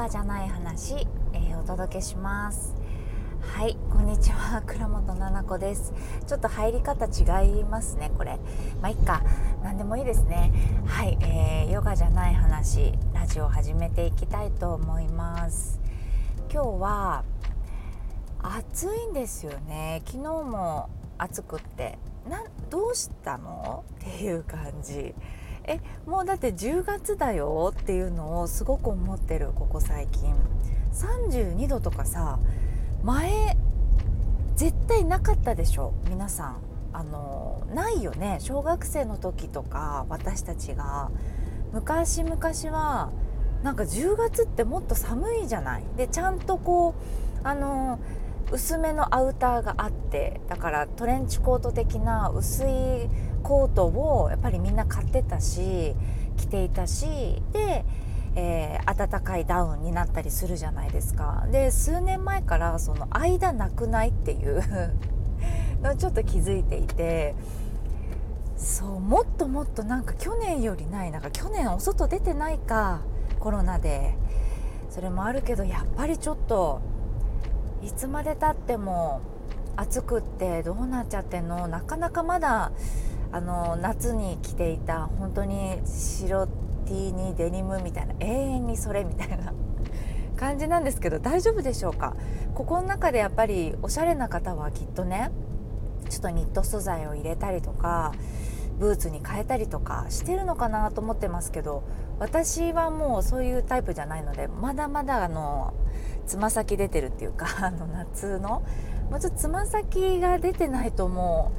ガじゃない話、えー、お届けします。はいこんにちは。倉本々子です。ちょっと入り方違いますねこれ。まあいっか。何でもいいですね。はい、えー、ヨガじゃない話ラジオ始めていきたいと思います。今日は暑いんですよね。昨日も暑くって。などうしたの？っていう感じ。えもうだって10月だよっていうのをすごく思ってるここ最近。32度とかさ前絶対なかったでしょ皆さん。あのないよね小学生の時とか私たちが。昔々はなんか10月ってもっと寒いじゃない。でちゃんとこうあの薄めのアウターがあってだからトレンチコート的な薄いコートをやっぱりみんな買ってたし着ていたしで、えー、暖かいダウンになったりするじゃないですか。で数年前からその間なくないっていう のちょっと気づいていてそうもっともっとなんか去年よりないなんか去年お外出てないかコロナで。それもあるけどやっぱりちょっといつまでたっても暑くってどうなっちゃってんの？なかなかまだあの夏に着ていた本当に白 T にデニムみたいな永遠にそれみたいな 感じなんですけど大丈夫でしょうか？ここの中でやっぱりおしゃれな方はきっとねちょっとニット素材を入れたりとかブーツに変えたりとかしてるのかなと思ってますけど私はもうそういうタイプじゃないのでまだまだあのつま先出てるっていうか あの夏のもうちょっとつま先が出てないとも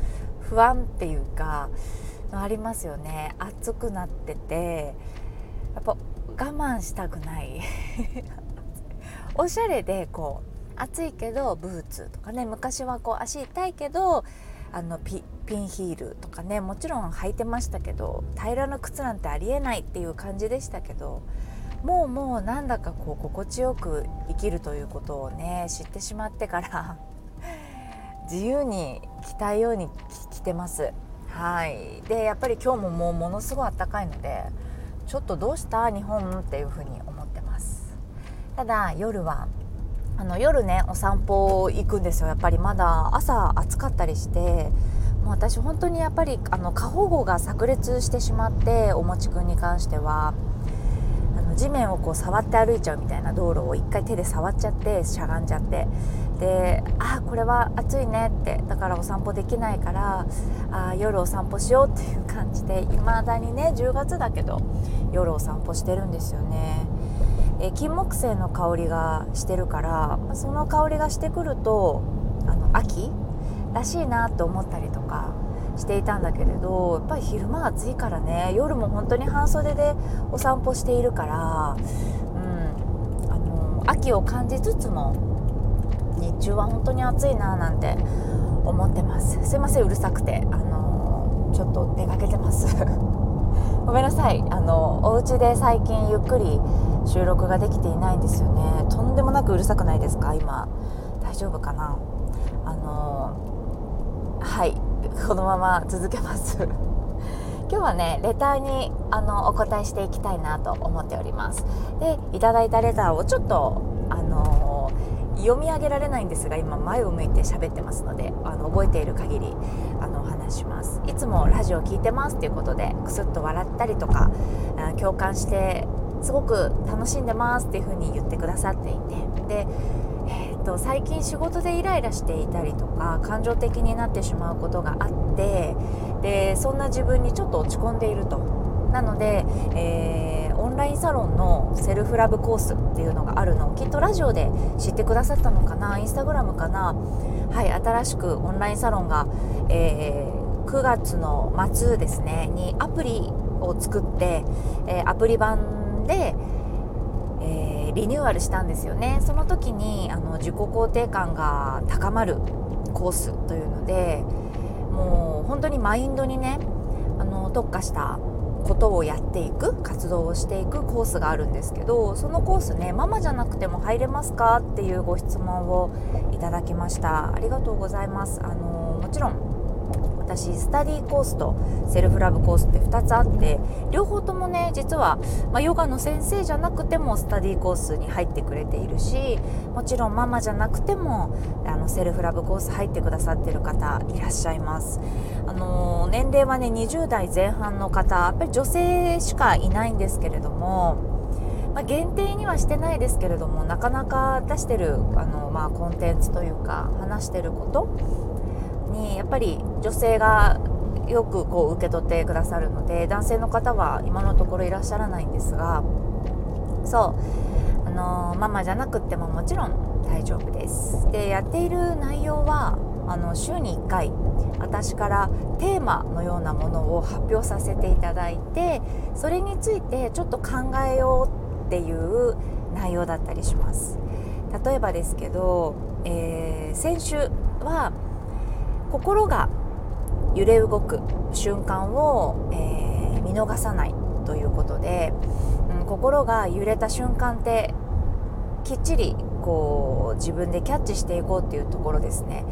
う不安っていうかありますよね。暑くなっててやっぱ我慢したくない。おしゃれでこう暑いけどブーツとかね昔はこう足痛いけどあのピピンヒールとかねもちろん履いてましたけど平らな靴なんてありえないっていう感じでしたけどもうもうなんだかこう心地よく生きるということをね知ってしまってから 自由に着たいように着てます。はい。でやっぱり今日ももうものすごい暖かいのでちょっとどうした？日本？っていうふうに思ってます。ただ夜はあの夜ねお散歩行くんですよ。やっぱりまだ朝暑かったりしてもう私本当にやっぱりあの過保護が炸裂してしまっておもちくんに関してはあの地面をこう触って歩いちゃうみたいな道路を一回手で触っちゃってしゃがんじゃって。であこれは暑いねって。だからお散歩できないからあ夜お散歩しようっていう感じでいまだにね10月だけど夜お散歩してるんですよね。え金木犀の香りがしてるからその香りがしてくるとあの秋らしいなと思ったりとかしていたんだけれどやっぱり昼間暑いからね夜も本当に半袖でお散歩しているから、うん、あの秋を感じつつも日中は本当に暑いななんて思ってます。すいませんうるさくてあのちょっと出かけてます。ごめんなさい。あのお家で最近ゆっくり収録ができていないんですよね。とんでもなくうるさくないですか？今。大丈夫かな？あのはい。このまま続けます。今日はねレターにあのお答えしていきたいなと思っております。でいただいたレターをちょっとあの読み上げられないんですが今前を向いて喋ってますのであの覚えている限りあのお話します。いつもラジオ聞いてますっていうことでクスッと笑ったりとか共感してすごく楽しんでますっていうふうに言ってくださっていて。でえーと、最近仕事でイライラしていたりとか感情的になってしまうことがあってでそんな自分にちょっと落ち込んでいると。なので、えー、オンラインサロンのセルフラブコースっていうのがあるのをきっとラジオで知ってくださったのかなインスタグラムかな。はい新しくオンラインサロンが、えー、9月の末ですねにアプリを作って、えー、アプリ版でえリニューアルしたんですよね。その時にあの自己肯定感が高まるコースというのでもう本当にマインドにねあの特化したことをやっていく活動をしていくコースがあるんですけどそのコースねママじゃなくても入れますかっていうご質問をいただきました。ありがとうございます。あのもちろん私スタディーコースとセルフラブコースって2つあって両方ともね実は、まあ、ヨガの先生じゃなくてもスタディーコースに入ってくれているしもちろんママじゃなくてもあのセルフラブコース入ってくださってる方いらっしゃいます。あのー、年齢はね20代前半の方やっぱり女性しかいないんですけれどもまあ、限定にはしてないですけれどもなかなか出してるあの、まあ、コンテンツというか話してることにやっぱり女性がよくこう受け取ってくださるので男性の方は今のところいらっしゃらないんですがそうあのママじゃなくてももちろん大丈夫です。でやっている内容はあの週に1回私からテーマのようなものを発表させていただいてそれについてちょっと考えようっていう内容だったりします。例えばですけど、えー、先週は心が揺れ動く瞬間を、えー、見逃さないということで、うん、心が揺れた瞬間ってきっちりこう自分でキャッチしていこうっていうところですね、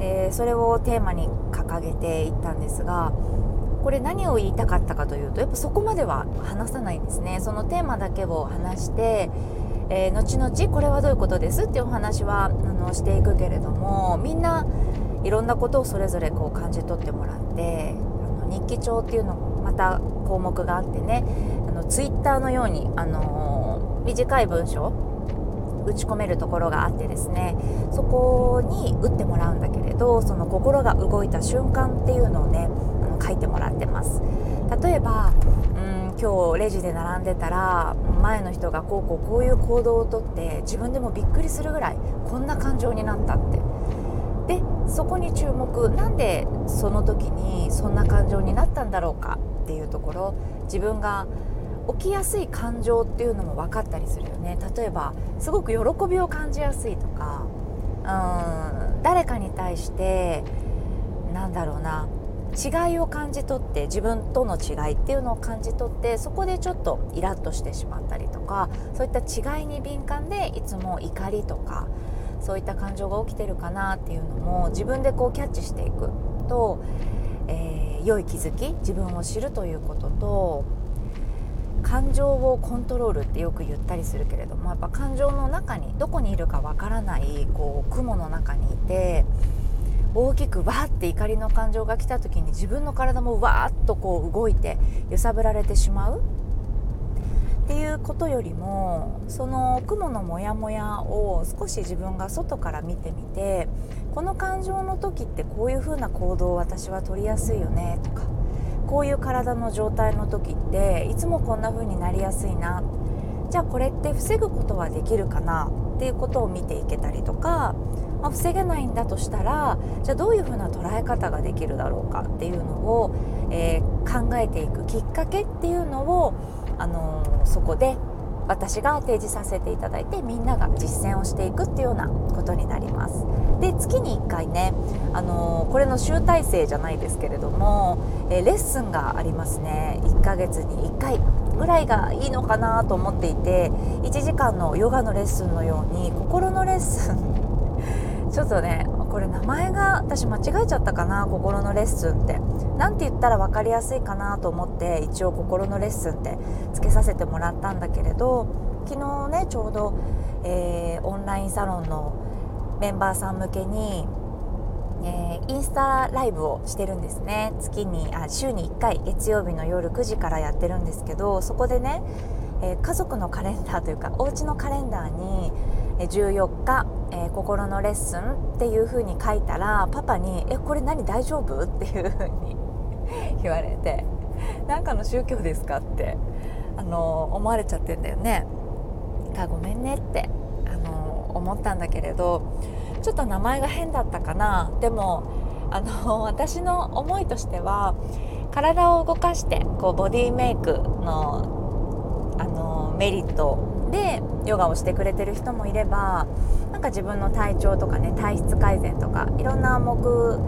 えー、それをテーマに掲げていったんですがこれ何を言いたかったかというとやっぱそこまでは話さないんですね。そのテーマだけを話して、えー、後々これはどういうことですっていうお話はあのしていくけれどもみんないろんなことをそれぞれこう感じ取ってもらってあの日記帳っていうのもまた項目があってねあのツイッターのように、あのー、短い文章打ち込めるところがあってですねそこに打ってもらうんだけれどその心が動いた瞬間っていうのをね書いてもらってます。例えばうん今日レジで並んでたら前の人がこうこうこういう行動をとって自分でもびっくりするぐらいこんな感情になったって。そこに注目。なんでその時にそんな感情になったんだろうかっていうところ。自分が起きやすい感情っていうのも分かったりするよね。例えばすごく喜びを感じやすいとか。うん誰かに対してなんだろうな。違いを感じ取って自分との違いっていうのを感じ取ってそこでちょっとイラッとしてしまったりとか。そういった違いに敏感でいつも怒りとか。そういった感情が起きてるかなっていうのも自分でこうキャッチしていくと、えー、良い気づき自分を知るということと感情をコントロールってよく言ったりするけれどもやっぱ感情の中にどこにいるかわからないこう雲の中にいて大きくわーって怒りの感情が来た時に自分の体もわーっとこう動いて揺さぶられてしまう。ていうことよりもその雲のモヤモヤを少し自分が外から見てみてこの感情の時ってこういう風な行動を私は取りやすいよねとかこういう体の状態の時っていつもこんな風になりやすいなじゃあこれって防ぐことはできるかなっていうことを見ていけたりとかまあ、防げないんだとしたらじゃあどういうふうな捉え方ができるだろうかっていうのを、えー、考えていくきっかけっていうのを、あの、そこで私が提示させていただいてみんなが実践をしていくっていうようなことになります。で月に1回ね、あの、これの集大成じゃないですけれども、え、レッスンがありますね。1ヶ月に1回ぐらいがいいのかなと思っていて1時間のヨガのレッスンのように心のレッスン。ちょっとねこれ名前が私間違えちゃったかな心のレッスンって。何て言ったら分かりやすいかなと思って一応心のレッスンってつけさせてもらったんだけれど昨日ねちょうど、えー、オンラインサロンのメンバーさん向けに、えー、インスタライブをしてるんですね月にあ週に1回月曜日の夜9時からやってるんですけどそこでね、えー、家族のカレンダーというかお家のカレンダーに14日、えー、心のレッスンっていう風に書いたらパパに「えこれ何大丈夫?」っていう風に 言われて「何かの宗教ですか?」ってあの思われちゃってんだよね。かごめんねってあの思ったんだけれどちょっと名前が変だったかな？でもあの私の思いとしては体を動かしてこうボディメイクのあのメリットでヨガをしてくれてる人もいればなんか自分の体調とかね体質改善とかいろんな目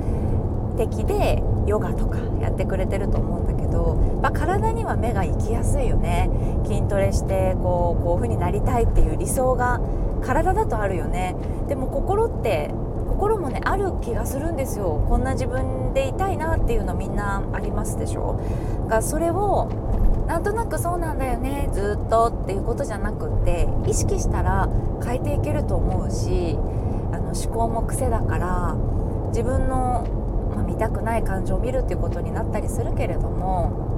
的でヨガとかやってくれてると思うんだけど、まあ、体には目が行きやすいよね。筋トレしてこうこういう風になりたいっていう理想が体だとあるよね。でも心って心もねある気がするんですよ。こんな自分でいたいなっていうのみんなありますでしょ。がそれをなんとなくそうなんだよねずっとっていうことじゃなくって意識したら変えていけると思うしあの思考も癖だから自分の、見たくない感情を見るっていうことになったりするけれども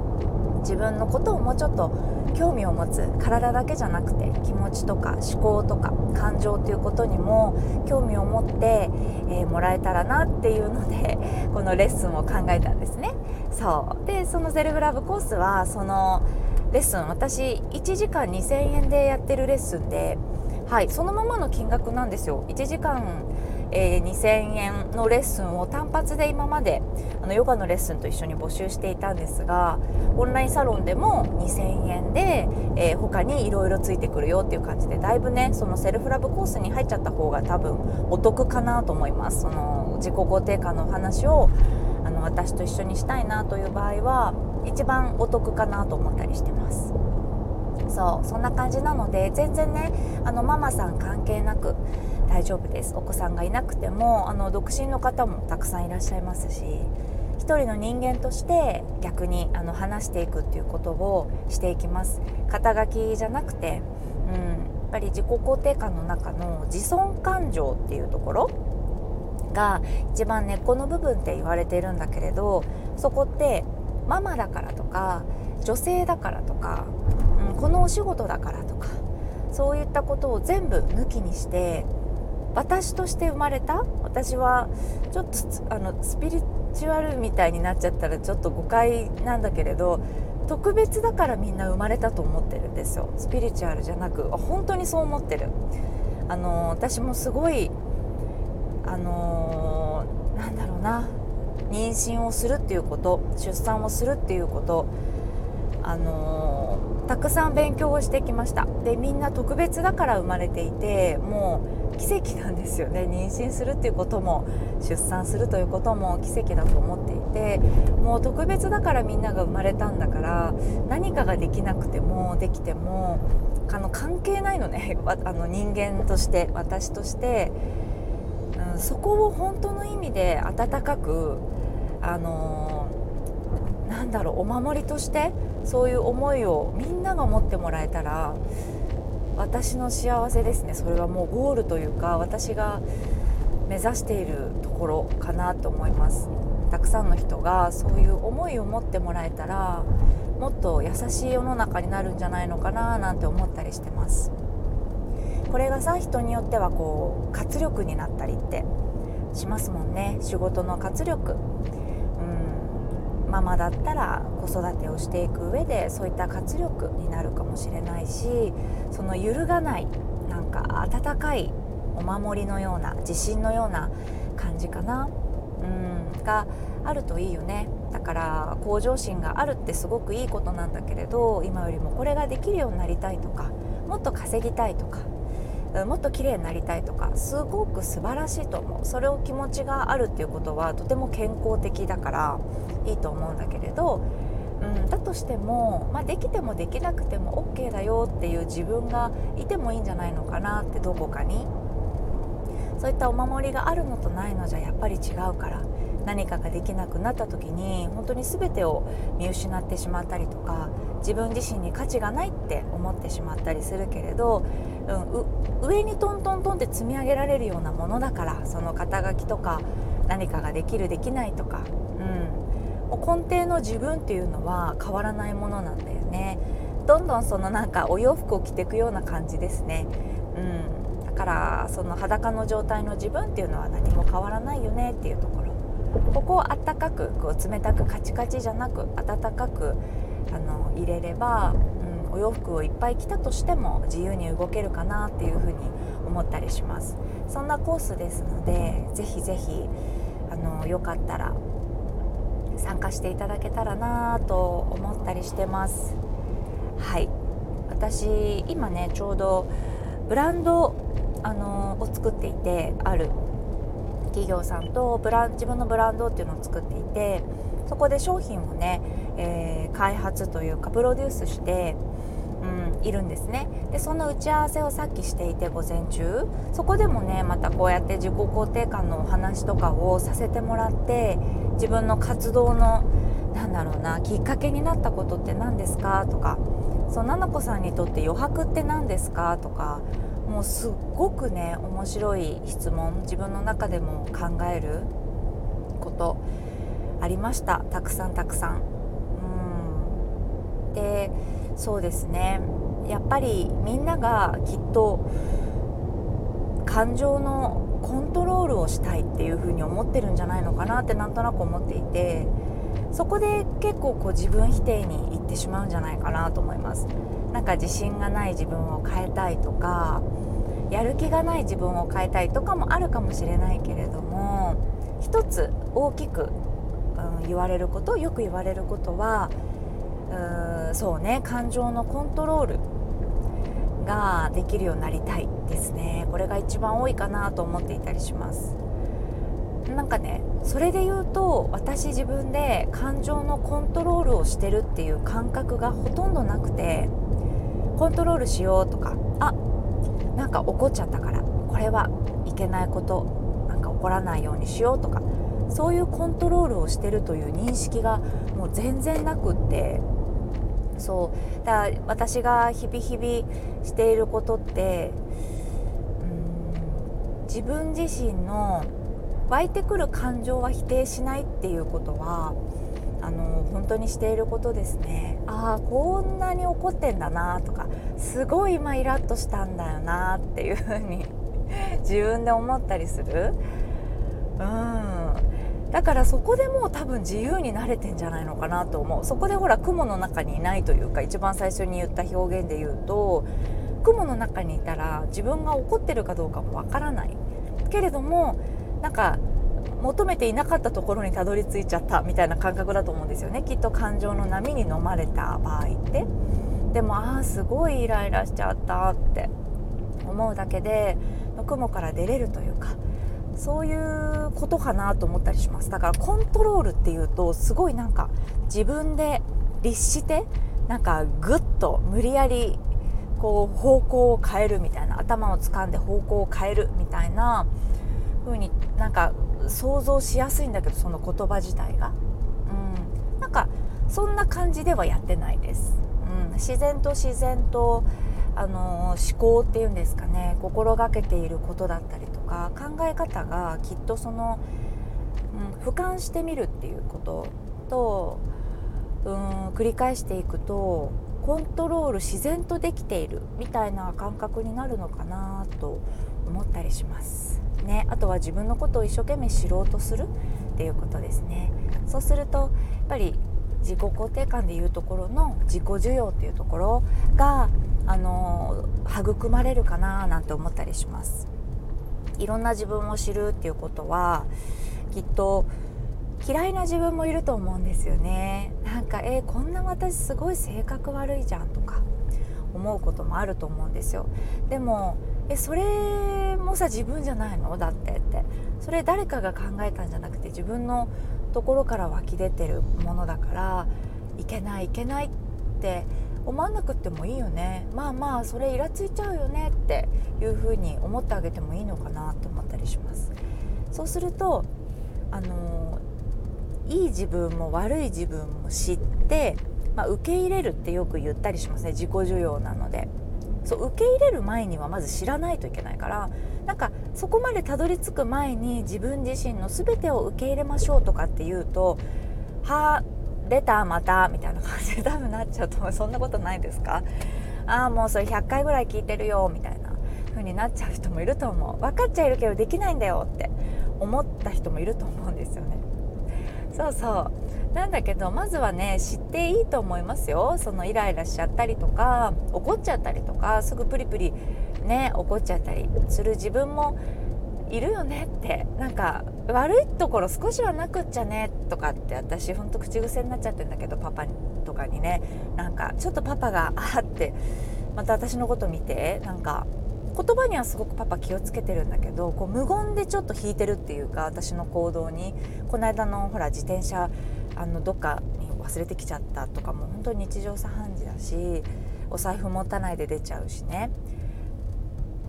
自分のことをもうちょっと興味を持つ体だけじゃなくて気持ちとか思考とか感情ということにも興味を持って、えー、もらえたらなっていうのでこのレッスンを考えたんですね。そうでそのセルフラブコースはそのレッスン私1時間2000円でやってるレッスンで、はい、そのままの金額なんですよ。1時間えー、2000円のレッスンを単発で今まであのヨガのレッスンと一緒に募集していたんですがオンラインサロンでも2000円で、えー、他にいろいろついてくるよっていう感じでだいぶねそのセルフラブコースに入っちゃった方が多分お得かなと思いますその自己肯定感の話をあの私と一緒にしたいなという場合は一番お得かなと思ったりしてます。そうそんな感じなので全然ねあのママさん関係なく大丈夫です。お子さんがいなくてもあの独身の方もたくさんいらっしゃいますし一人の人間として逆にあの話していくっていうことをしていきます。肩書きじゃなくて、うん、やっぱり自己肯定感の中の自尊感情っていうところが一番根っこの部分って言われているんだけれどそこってママだからとか女性だからとか、うん、このお仕事だからとかそういったことを全部抜きにして私として生まれた私はちょっとあのスピリチュアルみたいになっちゃったらちょっと誤解なんだけれど特別だからみんな生まれたと思ってるんですよ。スピリチュアルじゃなく本当にそう思ってる。あの私もすごいあのなんだろうな。妊娠をするっていうこと出産をするっていうことあのたくさん勉強をしてきました。でみんな特別だから生まれていてもう奇跡なんですよね。妊娠するっていうことも出産するということも奇跡だと思っていてもう特別だからみんなが生まれたんだから何かができなくてもできてもあの関係ないのね。あの人間として私として、うん、そこを本当の意味で温かくあのなんだろうお守りとしてそういう思いをみんなが持ってもらえたら私の幸せですね。それはもうゴールというか私が目指しているところかなと思います。たくさんの人がそういう思いを持ってもらえたらもっと優しい世の中になるんじゃないのかななんて思ったりしてます。これがさ人によってはこう活力になったりってしますもんね。仕事の活力。ママだったら子育てをしていく上でそういった活力になるかもしれないしその揺るがないなんか温かいお守りのような自信のような感じかな、うん、があるといいよね。だから向上心があるってすごくいいことなんだけれど今よりもこれができるようになりたいとかもっと稼ぎたいとかもっと綺麗になりたいとかすごく素晴らしいと思う。それを気持ちがあるっていうことはとても健康的だからいいと思うんだけれど、うん、だとしても、まあ、できてもできなくても OK だよっていう自分がいてもいいんじゃないのかなってどこかに。そういったお守りがあるのとないのじゃやっぱり違うから何かができなくなった時に本当に全てを見失ってしまったりとか自分自身に価値がないって思ってしまったりするけれど、うん、上にトントントンって積み上げられるようなものだからその肩書きとか何かができるできないとか、うん。も、根底の自分っていうのは変わらないものなんだよね。どんどんそのなんかお洋服を着ていくような感じですね、うん、だからその裸の状態の自分っていうのは何も変わらないよねっていうところ。ここをあったかくこう冷たくカチカチじゃなく温かくあの入れれば、うん、お洋服をいっぱい着たとしても自由に動けるかなっていうふうに思ったりします。そんなコースですのでぜひぜひあのよかったら参加していただけたらなと思ったりしてます。はい。私今ねちょうどブランドあのを作っていてある企業さんとブラン自分のブランドっていうのを作っていてそこで商品をね、えー、開発というかプロデュースして、うん、いるんですね。でその打ち合わせをさっきしていて午前中。そこでもねまたこうやって自己肯定感のお話とかをさせてもらって自分の活動のなんだろうなきっかけになったことって何ですか？とかそうななこさんにとって余白って何ですか？とかもうすっごくね面白い質問自分の中でも考えること。ありました。たくさんたくさん。うん。でそうですね。やっぱりみんながきっと感情のコントロールをしたいっていうふうに思ってるんじゃないのかなってなんとなく思っていてそこで結構こう自分否定にいってしまうんじゃないかなと思います。なんか自信がない自分を変えたいとかやる気がない自分を変えたいとかもあるかもしれないけれども一つ大きく、うん、言われることよく言われることはうそうね感情のコントロールができるようになりたいですね。これが一番多いかなと思っていたりします。なんかねそれで言うと私自分で感情のコントロールをしてるっていう感覚がほとんどなくてコントロールしようとかあなんか怒っちゃったからこれはいけないことなんか怒らないようにしようとかそういうコントロールをしてるという認識がもう全然なくって。そう。だから私が日々日々していることってうん自分自身の湧いてくる感情は否定しないっていうことはあの本当にしていることですね。ああこんなに怒ってんだなとかすごい今イラッとしたんだよなっていうふうに自分で思ったりする。うん。だからそこでもう多分自由になれてんじゃないのかなと思う。そこでほら雲の中にいないというか一番最初に言った表現で言うと雲の中にいたら自分が怒ってるかどうかもわからない。けれどもなんか求めていなかったところにたどり着いちゃったみたいな感覚だと思うんですよね。きっと感情の波に飲まれた場合って。でもああすごいイライラしちゃったって思うだけで雲から出れるというかそういうことかなと思ったりします。だからコントロールっていうとすごいなんか自分で律してなんかぐっと無理やりこう方向を変えるみたいな頭を掴んで方向を変えるみたいな風になんか想像しやすいんだけどその言葉自体が、うん、なんかそんな感じではやってないです、うん、自然と自然とあの思考っていうんですかね心がけていることだったりとか考え方がきっとその、うん、俯瞰してみるっていうことと、うん、繰り返していくとコントロール自然とできているみたいな感覚になるのかなと思ったりします。ね、あとは自分のことを一生懸命知ろうとするっていうことですね。そうするとやっぱり自己肯定感でいうところの自己需要っていうところがあの育まれるかななんて思ったりします。いろんな自分を知るっていうことはきっと嫌いな自分もいると思うんですよね。なんかえー、こんな私すごい性格悪いじゃんとか思うこともあると思うんですよ。でもえそれもさ自分じゃないの？だってって。それ誰かが考えたんじゃなくて自分のところから湧き出てるものだからいけないいけないって思わなくてもいいよね。まあまあそれイラついちゃうよねっていうふうに思ってあげてもいいのかなと思ったりします。そうするとあのいい自分も悪い自分も知って、まあ、受け入れるってよく言ったりしますね。自己需要なので。そう受け入れる前にはまず知らないといけないからなんかそこまでたどり着く前に自分自身の全てを受け入れましょうとかっていうとはあ出たまたみたいな感じで多分なっちゃうと思う。そんなことないですか？ああもうそれ100回ぐらい聞いてるよみたいな風になっちゃう人もいると思う。分かっちゃいるけどできないんだよって思った人もいると思うんですよね。そうそう。なんだけどまずはね知っていいと思いますよ。そのイライラしちゃったりとか怒っちゃったりとかすぐプリプリね怒っちゃったりする自分もいるよねってなんか悪いところ少しはなくっちゃねとかって私ほんと口癖になっちゃってるんだけどパパとかにね。なんかちょっとパパがあってまた私のこと見てなんか言葉にはすごくパパ気をつけてるんだけどこう無言でちょっと引いてるっていうか私の行動に。この間のほら自転車あのどっかに忘れてきちゃったとかも本当に日常茶飯事だしお財布持たないで出ちゃうしね。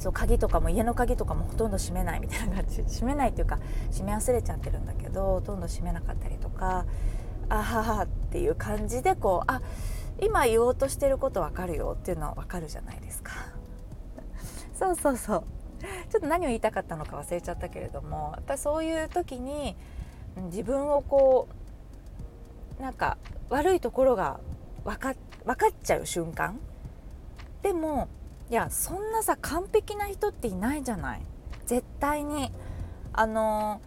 そう鍵とかも家の鍵とかもほとんど閉めないみたいな感じ。閉めないっていうか閉め忘れちゃってるんだけどほとんど閉めなかったりとかあははっていう感じでこうあ今言おうとしてること分かるよっていうのは分かるじゃないですか。そうそうそう。ちょっと何を言いたかったのか忘れちゃったけれどもやっぱそういう時に自分をこうなんか悪いところが分か分かっちゃう瞬間。でもいやそんなさ完璧な人っていないじゃない。絶対に。あの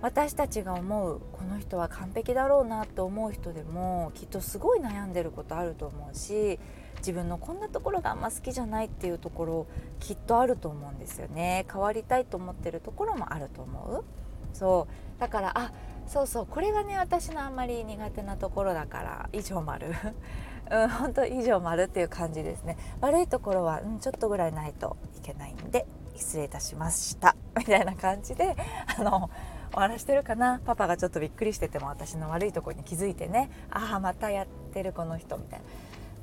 私たちが思うこの人は完璧だろうなって思う人でもきっとすごい悩んでることあると思うし自分のこんなところがあんま好きじゃないっていうところきっとあると思うんですよね。変わりたいと思ってるところもあると思う。そう。だからあそうそう。これがね私のあんまり苦手なところだから以上丸。うん本当以上丸っていう感じですね。悪いところは、うん、ちょっとぐらいないといけないんで失礼いたしました。みたいな感じであの終わらしてるかな。パパがちょっとびっくりしてても私の悪いところに気づいてね。ああまたやってるこの人みたいな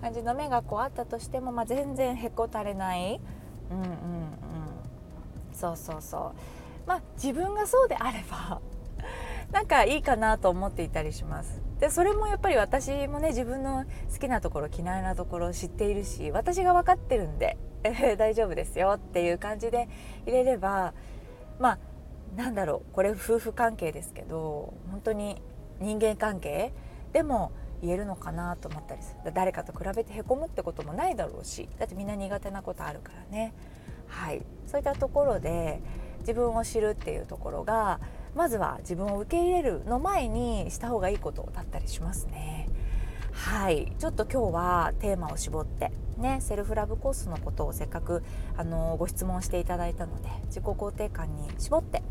感じの目がこうあったとしても、まあ、全然へこたれない。うんうんうん。そうそうそう。まあ自分がそうであればなんかいいかなと思っていたりします。でそれもやっぱり私もね自分の好きなところ嫌いなところを知っているし私が分かってるんで、えー、大丈夫ですよっていう感じで入れればまあなんだろうこれ夫婦関係ですけど本当に人間関係でも言えるのかなと思ったりする。誰かと比べてへこむってこともないだろうしだってみんな苦手なことあるからね。はい。そういったところで自分を知るっていうところがまずは自分を受け入れるの前にした方がいいことだったりしますね。はい。ちょっと今日はテーマを絞ってねセルフラブコースのことをせっかくあのご質問していただいたので自己肯定感に絞って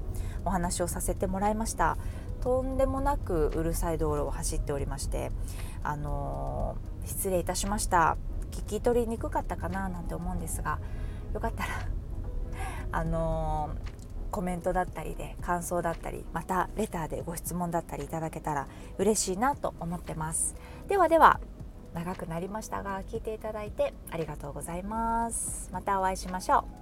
お話をさせてもらいました。とんでもなくうるさい道路を走っておりましてあの失礼いたしました。聞き取りにくかったかななんて思うんですがよかったら あのコメントだったりで感想だったりまたレターでご質問だったりいただけたら嬉しいなと思ってます。ではでは長くなりましたが聞いていただいてありがとうございます。またお会いしましょう。